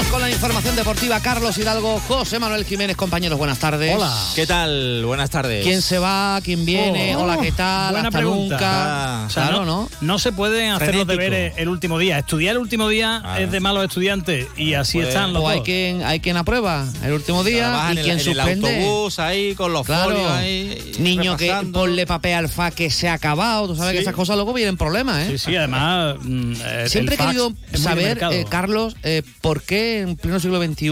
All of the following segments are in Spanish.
Vamos con la información deportiva. Carlos Hidalgo, José Manuel Jiménez, compañeros, buenas tardes. Hola. ¿Qué tal? Buenas tardes. ¿Quién se va? ¿Quién viene? Oh, Hola, ¿qué tal? buena Hasta pregunta. nunca. Ah, o sea, claro, ¿no? No se pueden hacer los Frenético. deberes el último día. Estudiar el último día Ah. es de malos estudiantes y así Pues- están los O hay quien, hay quien aprueba el último día y en, quien el, en el suspende. autobús ahí con los Claro, folios ahí. niño que ponle papel al fa que se ha acabado. Tú sabes Sí. que esas cosas luego vienen problemas, ¿eh? Sí, sí, además. mm, eh, Siempre he querido saber, eh, Carlos, eh, por qué en pleno siglo XXI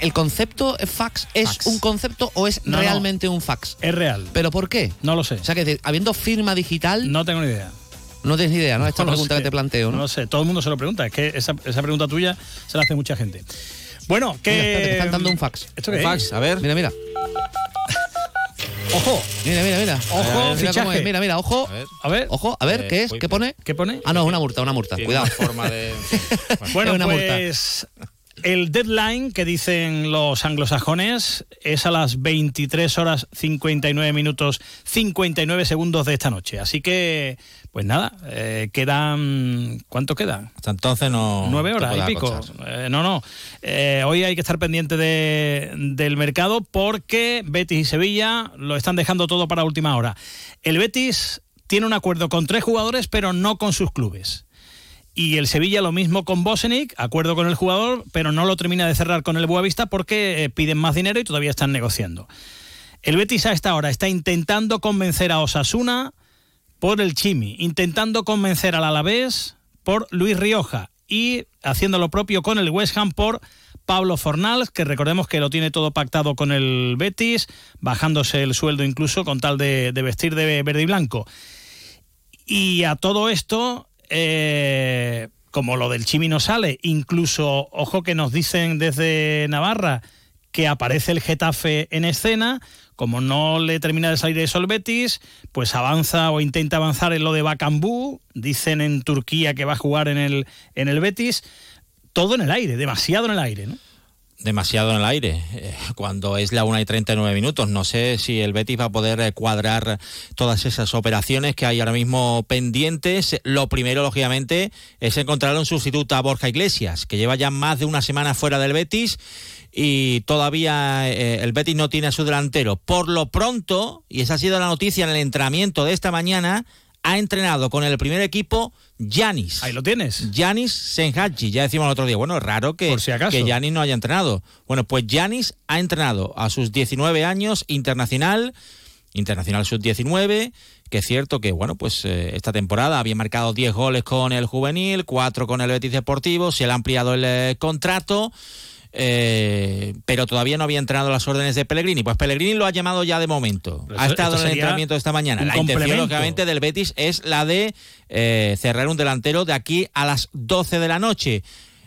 el concepto fax es Fax. un concepto o es No, no. realmente un fax. Es real. ¿Pero por qué? No lo sé. O sea, que habiendo firma digital, No tengo ni idea. no tienes ni idea, ¿no? Esta No pregunta sé. que te planteo, ¿no? No lo sé. Todo el mundo se lo pregunta. Es que esa, esa pregunta tuya se la hace mucha gente. Bueno, que. Mira, espérate, están dando un fax. ¿Esto Un qué fax, es? a ver. Mira, mira. Ojo. Mira, mira, mira. Ojo, mira, cómo es. mira, mira, ojo. A ver. A ver. Ojo, a ver, Eh, ¿qué es? uy, ¿Qué pone? ¿Qué pone? Ah, no, es una multa, una multa. Cuidado. una forma de. Bueno, Es una multa. El deadline que dicen los anglosajones es a las 23 horas 59 minutos 59 segundos de esta noche. Así que, pues nada, eh, quedan... ¿Cuánto queda? Hasta entonces no. Nueve horas y pico. Eh, no, no. Eh, hoy hay que estar pendiente de- del mercado porque Betis y Sevilla lo están dejando todo para última hora. El Betis tiene un acuerdo con tres jugadores, pero no con sus clubes. Y el Sevilla lo mismo con Bosenic, acuerdo con el jugador, pero no lo termina de cerrar con el Boavista porque eh, piden más dinero y todavía están negociando. El Betis a esta hora está intentando convencer a Osasuna por el Chimi, intentando convencer al Alavés por Luis Rioja y haciendo lo propio con el West Ham por Pablo Fornals, que recordemos que lo tiene todo pactado con el Betis, bajándose el sueldo incluso con tal de, de vestir de verde y blanco. Y a todo esto, eh, como lo del Chimi no sale, incluso, ojo que nos dicen desde Navarra que aparece el Getafe en escena, como no le termina de salir eso el Betis, pues avanza o intenta avanzar en lo de Bakambú, dicen en Turquía que va a jugar en el, en el Betis, todo en el aire, demasiado en el aire, ¿no? Demasiado en el aire, eh, cuando es la 1 y 39 minutos. No sé si el Betis va a poder eh, cuadrar todas esas operaciones que hay ahora mismo pendientes. Lo primero, lógicamente, es encontrar un sustituto a Borja Iglesias, que lleva ya más de una semana fuera del Betis y todavía eh, el Betis no tiene a su delantero. Por lo pronto, y esa ha sido la noticia en el entrenamiento de esta mañana, ha entrenado con el primer equipo Yanis. Ahí lo tienes. Yanis Senhachi, ya decimos el otro día, bueno, es raro que, si acaso. que Yanis no haya entrenado. Bueno, pues Yanis ha entrenado a sus 19 años, internacional, internacional sub-19, que es cierto que, bueno, pues eh, esta temporada había marcado 10 goles con el juvenil, 4 con el Betis Deportivo, se le ha ampliado el eh, contrato. eh, pero todavía no había entrenado las órdenes de Pellegrini. Pues Pellegrini lo ha llamado ya de momento. Pero ha estado en el entrenamiento de esta mañana. La intención, lógicamente, del Betis es la de eh, cerrar un delantero de aquí a las 12 de la noche.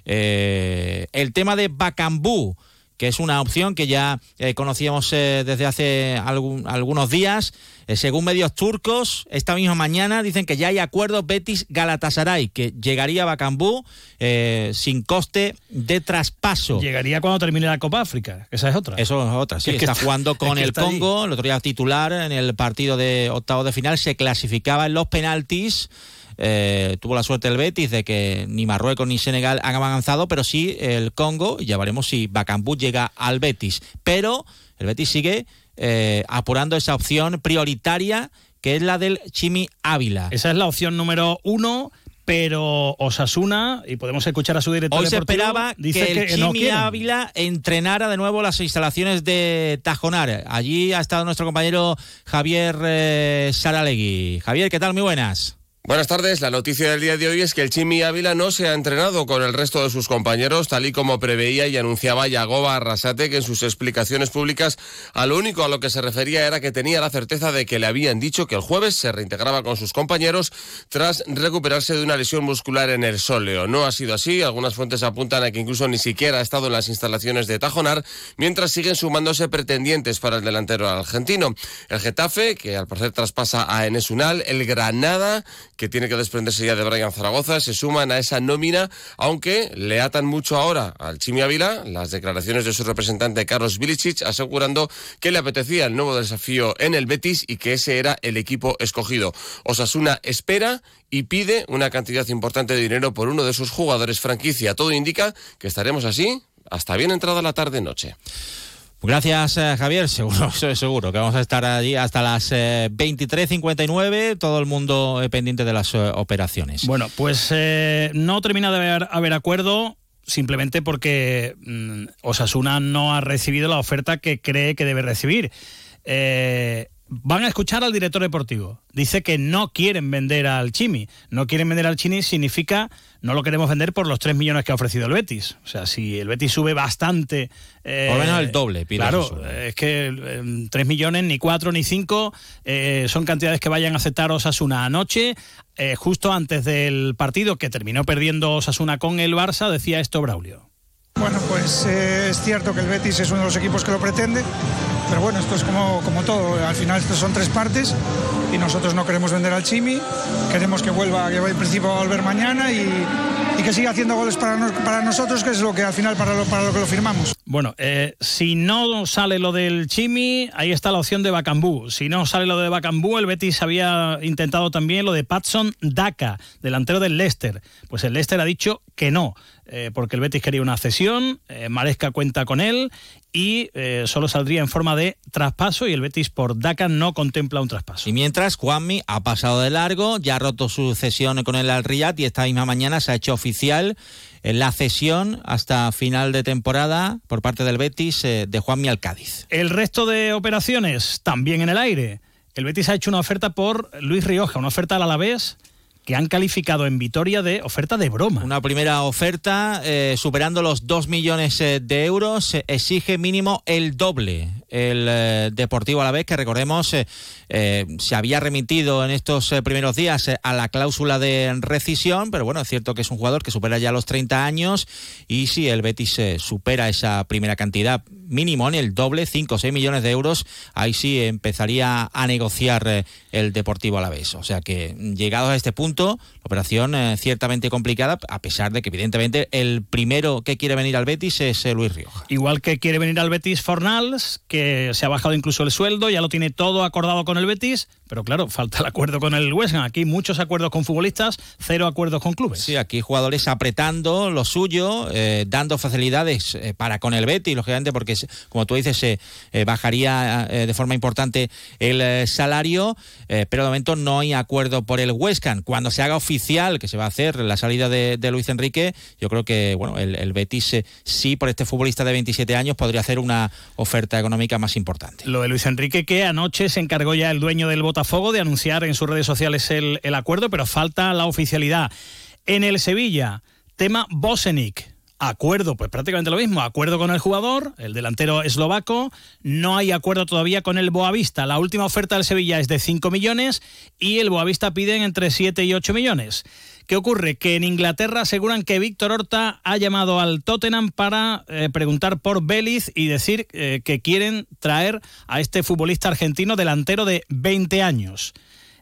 Eh, el tema de Bacambú, que es una opción que ya eh, conocíamos desde hace algún- algunos días. Eh, según medios turcos, esta misma mañana dicen que ya hay acuerdo Betis-Galatasaray, que llegaría a Bacambú eh, sin coste de traspaso. Llegaría cuando termine la Copa África, esa es otra. Eso es otra, sí. Es está, jugando es con que el. Congo, el otro día titular en el partido de octavo de final, se clasificaba en los penaltis. Eh, tuvo la suerte el Betis de que ni Marruecos ni Senegal han avanzado, pero sí el Congo, y ya veremos si Bacambú llega al Betis. Pero el Betis sigue eh, apurando esa opción prioritaria que es la del Chimi Ávila. Esa es la opción número uno, pero Osasuna, y podemos escuchar a su director Hoy se esperaba dice que el que Chimi. Ávila entrenara de nuevo las instalaciones de Tajonar. Allí ha estado nuestro compañero Javier eh, Saralegui. Javier, ¿qué tal? Muy buenas. Buenas tardes. La noticia del día de hoy es que el Chimi Ávila no se ha entrenado con el resto de sus compañeros, tal y como preveía y anunciaba Yagoba Arrasate, que en sus explicaciones públicas a lo único a lo que se refería era que tenía la certeza de que le habían dicho que el jueves se reintegraba con sus compañeros tras recuperarse de una lesión muscular en el sóleo. No ha sido así. Algunas fuentes apuntan a que incluso ni siquiera ha estado en las instalaciones de Tajonar, mientras siguen sumándose pretendientes para el delantero argentino. El Getafe, que al parecer traspasa a Enes Unal, el Granada, que tiene que desprenderse ya de Brian Zaragoza, se suman a esa nómina, aunque le atan mucho ahora al Chimi Ávila las declaraciones de su representante Carlos Vilicic asegurando que le apetecía el nuevo desafío en el Betis y que ese era el equipo escogido. Osasuna espera y pide una cantidad importante de dinero por uno de sus jugadores franquicia. Todo indica que estaremos así hasta bien entrada la tarde-noche. Gracias, eh, Javier. Seguro, seguro que vamos a estar allí hasta las 23.59, eh, todo el mundo eh, pendiente de las operaciones. Bueno, pues no termina de haber, haber acuerdo simplemente porque mm, Osasuna no ha recibido la oferta que cree que debe recibir. Van a escuchar al director deportivo. Dice que no quieren vender al Chimi. No quieren vender al Chimi significa no lo queremos vender por los 3 millones que ha ofrecido el Betis. O sea, si el Betis sube bastante... Eh, por lo menos el doble, pide Claro, es que 3 millones, ni 4 ni 5, eh, son cantidades que vayan a aceptar Osasuna anoche. Eh, justo antes del partido que terminó perdiendo Osasuna con el Barça, decía esto Braulio. Bueno, pues es cierto que el Betis es uno de los equipos que lo pretende, pero bueno, esto es como, como todo. Al final estos son tres partes y nosotros no queremos vender al Chimi, queremos que vuelva, que en principio a volver mañana y, y que siga haciendo goles para, para nosotros, que es lo que al final para lo, para lo que lo firmamos. Bueno, eh, si no sale lo del Chimi, ahí está la opción de Bacambú. Si no sale lo de Bacambú, el Betis había intentado también lo de Patson Daka, delantero del Leicester. Pues el Leicester ha dicho que no. Eh, porque el Betis quería una cesión, eh, Maresca cuenta con él y eh, solo saldría en forma de traspaso y el Betis por DACA no contempla un traspaso. Y mientras Juanmi ha pasado de largo, ya ha roto su cesión con el Al Riyad y esta misma mañana se ha hecho oficial la cesión hasta final de temporada por parte del Betis de Juanmi al Cádiz. El resto de operaciones también en el aire. El Betis ha hecho una oferta por Luis Rioja, una oferta al Alavés que han calificado en Vitoria de oferta de broma. Una primera oferta eh, superando los 2 millones eh, de euros, exige mínimo el doble el eh, Deportivo a la vez, que recordemos eh, eh, se había remitido en estos primeros días a la cláusula de rescisión, pero bueno, es cierto que es un jugador que supera ya los 30 años y si el Betis supera esa primera cantidad mínimo en el doble, 5 o 6 millones de euros, ahí sí empezaría a negociar el Deportivo a la vez. O sea que llegados a este punto, la operación ciertamente complicada, a pesar de que evidentemente el primero que quiere venir al Betis es Luis Rioja. Igual que quiere venir al Betis Fornals, que se ha bajado incluso el sueldo, ya lo tiene todo acordado con el Betis, pero claro, falta el acuerdo con el West Ham. Aquí muchos acuerdos con futbolistas, cero acuerdos con clubes. Sí, aquí jugadores apretando lo suyo, eh, dando facilidades eh, para con el Betis, lógicamente, porque como tú dices, se eh, bajaría de forma importante el salario, pero de momento no hay acuerdo por el West Ham. Cuando se haga oficial que se va a hacer la salida de, Luis Enrique, yo creo que bueno, el, el Betis sí por este futbolista de 27 años podría hacer una oferta económica más importante. Lo de Luis Enrique, que anoche se encargó ya el dueño del Botafogo de anunciar en sus redes sociales el, acuerdo, pero falta la oficialidad. En el Sevilla, tema Bosenic. Acuerdo, pues prácticamente lo mismo. Acuerdo con el jugador, el delantero eslovaco. No hay acuerdo todavía con el Boavista. La última oferta del Sevilla es de 5 millones y el Boavista piden entre 7 y 8 millones. ¿Qué ocurre? Que en Inglaterra aseguran que Víctor Horta ha llamado al Tottenham para eh, preguntar por Vélez y decir eh, que quieren traer a este futbolista argentino delantero de 20 años.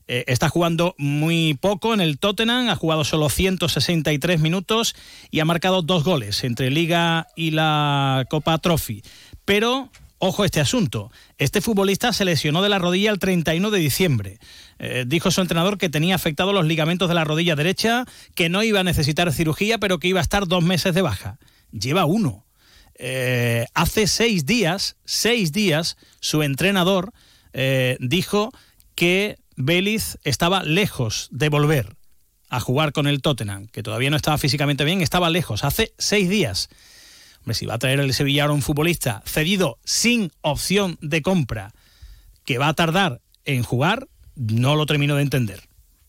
Eh, está jugando muy poco en el Tottenham, ha jugado solo 163 minutos y ha marcado dos goles entre Liga y la Copa Trophy. Pero Ojo este asunto. Este futbolista se lesionó de la rodilla el 31 de diciembre. Eh, dijo su entrenador que tenía afectados los ligamentos de la rodilla derecha, que no iba a necesitar cirugía, pero que iba a estar dos meses de baja. Lleva uno. Eh, hace seis días, seis días, su entrenador eh, dijo que Vélez estaba lejos de volver a jugar con el Tottenham, que todavía no estaba físicamente bien, estaba lejos, hace seis días si va a traer el Sevilla a un futbolista cedido sin opción de compra que va a tardar en jugar, no lo termino de entender,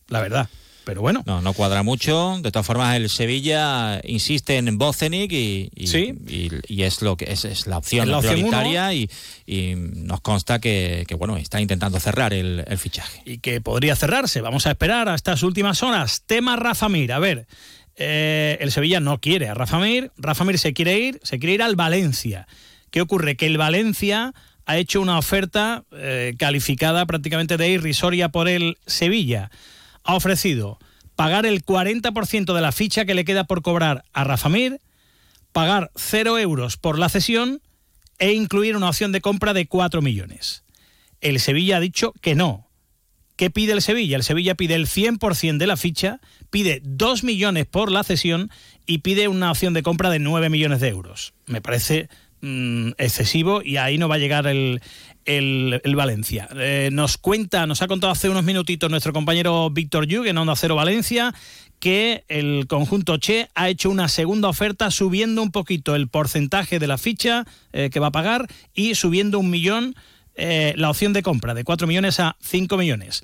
la verdad. Pero bueno. No, no cuadra mucho. De todas formas, el Sevilla insiste en Bocenic y, y, es lo que es, la opción prioritaria y, nos consta que, bueno está intentando cerrar el, el, fichaje. Y que podría cerrarse. Vamos a esperar a estas últimas horas. Tema Rafa Mir. A ver, eh, el Sevilla no quiere a Rafa Mir, Rafa Mir se quiere ir, se quiere ir al Valencia. ¿Qué ocurre? Que el Valencia ha hecho una oferta eh, calificada prácticamente de irrisoria por el Sevilla. ha ofrecido pagar el 40% de la ficha que le queda por cobrar a Rafa Mir, pagar 0 euros por la cesión e incluir una opción de compra de 4 millones. El Sevilla ha dicho que no. ¿Qué pide el Sevilla? El Sevilla pide el 100% de la ficha, pide 2 millones por la cesión y pide una opción de compra de 9 millones de euros. Me parece mm, excesivo y ahí no va a llegar el, el, Valencia. Eh, nos cuenta, nos ha contado hace unos minutitos nuestro compañero Víctor Yug en Onda Cero Valencia que el conjunto Che ha hecho una segunda oferta subiendo un poquito el porcentaje de la ficha eh, que va a pagar y subiendo un millón eh, la opción de compra de 4 millones a 5 millones.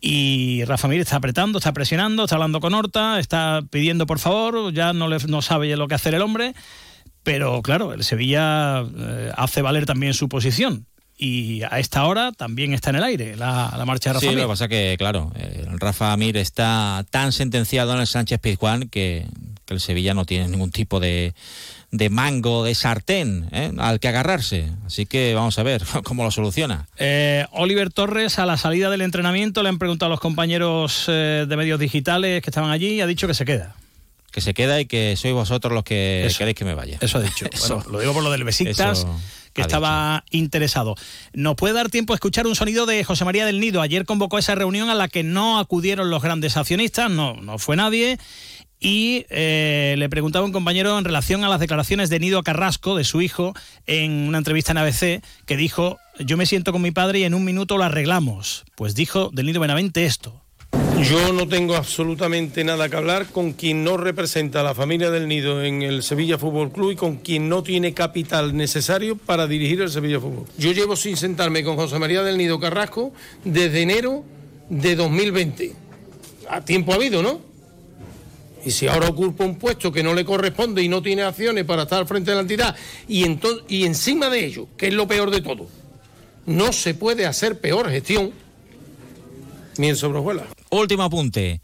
Y Rafa Mir está apretando, está presionando, está hablando con Horta, está pidiendo por favor, ya no, le, no sabe lo que hacer el hombre, pero claro, el Sevilla eh, hace valer también su posición y a esta hora también está en el aire la, marcha de Rafa sí, lo que pasa que, claro, eh, Rafa Mir está tan sentenciado en el Sánchez Pizjuán que, que el Sevilla no tiene ningún tipo de, de mango, de sartén ¿eh? al que agarrarse. Así que vamos a ver cómo lo soluciona. Eh, Oliver Torres, a la salida del entrenamiento, le han preguntado a los compañeros eh, de medios digitales que estaban allí y ha dicho que se queda. Que se queda y que sois vosotros los que queréis que me vaya. Eso ha dicho. Bueno, lo digo por lo del Besiktas. que estaba interesado. ¿Nos puede dar tiempo a escuchar un sonido de José María del Nido? Ayer convocó esa reunión a la que no acudieron los grandes accionistas, no, no fue nadie, y eh, le preguntaba a un compañero en relación a las declaraciones de Nido Carrasco, de su hijo, en una entrevista en ABC, que dijo, yo me siento con mi padre y en un minuto lo arreglamos. Pues dijo del Nido Benavente esto. Yo no tengo absolutamente nada que hablar con quien no representa a la familia del Nido en el Sevilla Fútbol Club y con quien no tiene capital necesario para dirigir el Sevilla Fútbol. Yo llevo sin sentarme con José María del Nido Carrasco desde enero de 2020. A tiempo ha habido, ¿no? Y si ahora ocupa un puesto que no le corresponde y no tiene acciones para estar al frente de la entidad, y, y encima de ello, que es lo peor de todo, no se puede hacer peor gestión ni en sobrejuela. Último apunte.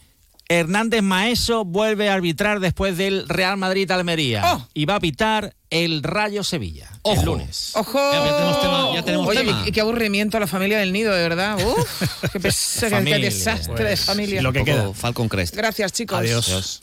Hernández Maeso vuelve a arbitrar después del Real Madrid-Almería oh. y va a pitar el Rayo Sevilla Ojo. el lunes. ¡Ojo! Ya tenemos tema. qué aburrimiento a la familia del nido, de verdad. Uf, qué, desastre de pues, familia. Lo que queda. Falcon Crest. Gracias, chicos. Adiós.